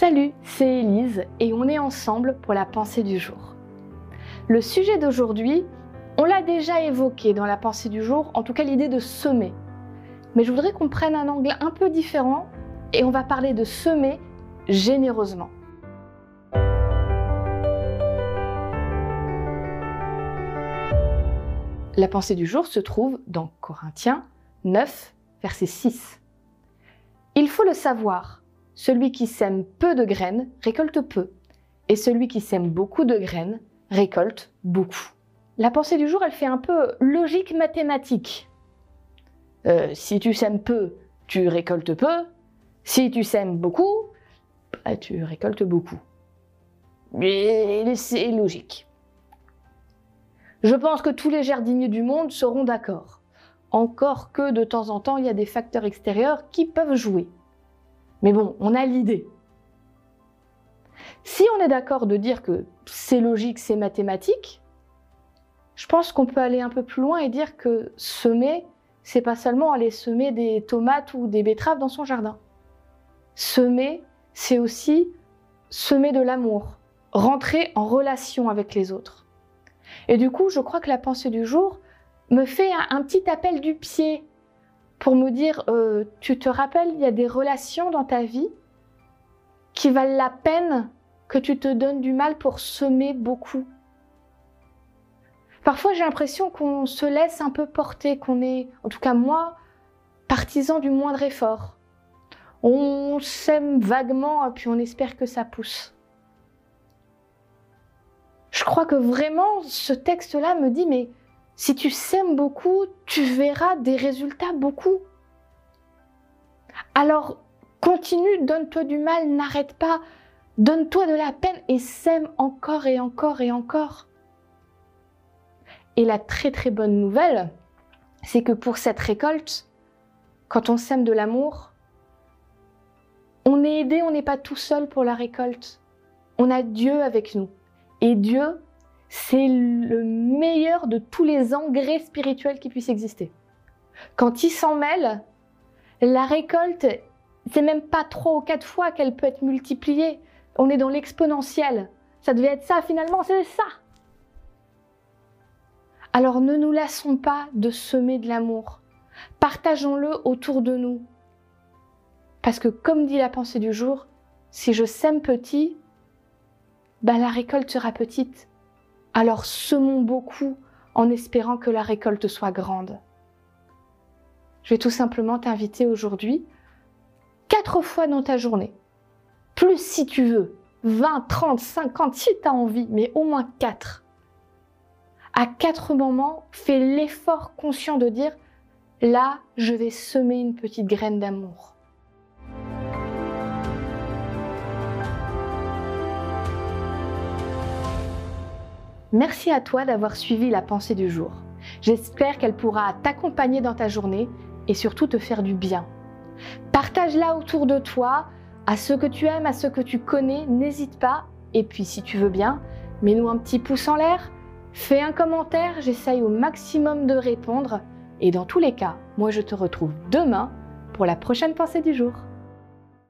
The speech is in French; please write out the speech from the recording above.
Salut, c'est Élise et on est ensemble pour la pensée du jour. Le sujet d'aujourd'hui, on l'a déjà évoqué dans la pensée du jour, en tout cas l'idée de semer. Mais je voudrais qu'on prenne un angle un peu différent et on va parler de semer généreusement. La pensée du jour se trouve dans Corinthiens 9, verset 6. Il faut le savoir, celui qui sème peu de graines récolte peu, et celui qui sème beaucoup de graines récolte beaucoup. La pensée du jour, elle fait un peu logique mathématique. Euh, si tu sèmes peu, tu récoltes peu. Si tu sèmes beaucoup, bah, tu récoltes beaucoup. C'est logique. Je pense que tous les jardiniers du monde seront d'accord. Encore que de temps en temps, il y a des facteurs extérieurs qui peuvent jouer. Mais bon, on a l'idée. Si on est d'accord de dire que c'est logique, c'est mathématique, je pense qu'on peut aller un peu plus loin et dire que semer, c'est pas seulement aller semer des tomates ou des betteraves dans son jardin. Semer, c'est aussi semer de l'amour, rentrer en relation avec les autres. Et du coup, je crois que la pensée du jour me fait un, petit appel du pied pour me dire, euh, tu te rappelles, il y a des relations dans ta vie qui valent la peine que tu te donnes du mal pour semer beaucoup. Parfois, j'ai l'impression qu'on se laisse un peu porter, qu'on est, en tout cas moi, partisan du moindre effort. On sème vaguement, puis on espère que ça pousse. Je crois que vraiment, ce texte-là me dit, mais si tu sèmes beaucoup, tu verras des résultats beaucoup. Alors, continue, donne-toi du mal, n'arrête pas, donne-toi de la peine et sème encore et encore et encore. Et la très très bonne nouvelle, c'est que pour cette récolte, quand on sème de l'amour, on est aidé, on n'est pas tout seul pour la récolte. On a Dieu avec nous. Et Dieu, c'est le meilleur de tous les engrais spirituels qui puissent exister. Quand il s'en mêle, la récolte, c'est même pas trois ou quatre fois qu'elle peut être multipliée. On est dans l'exponentiel. Ça devait être ça finalement, c'est ça. Alors ne nous lassons pas de semer de l'amour. Partageons-le autour de nous. Parce que comme dit la pensée du jour, si je sème petit, bah, la récolte sera petite. Alors semons beaucoup en espérant que la récolte soit grande. Je vais tout simplement t'inviter aujourd'hui, quatre fois dans ta journée, plus si tu veux, 20, 30, 50, si tu as envie, mais au moins quatre. À quatre moments, fais l'effort conscient de dire, là, je vais semer une petite graine d'amour. Merci à toi d'avoir suivi la pensée du jour. J'espère qu'elle pourra t'accompagner dans ta journée et surtout te faire du bien. Partage-la autour de toi, à ceux que tu aimes, à ceux que tu connais, n'hésite pas. Et puis si tu veux bien, mets-nous un petit pouce en l'air, fais un commentaire, j'essaye au maximum de répondre. Et dans tous les cas, moi je te retrouve demain pour la prochaine pensée du jour.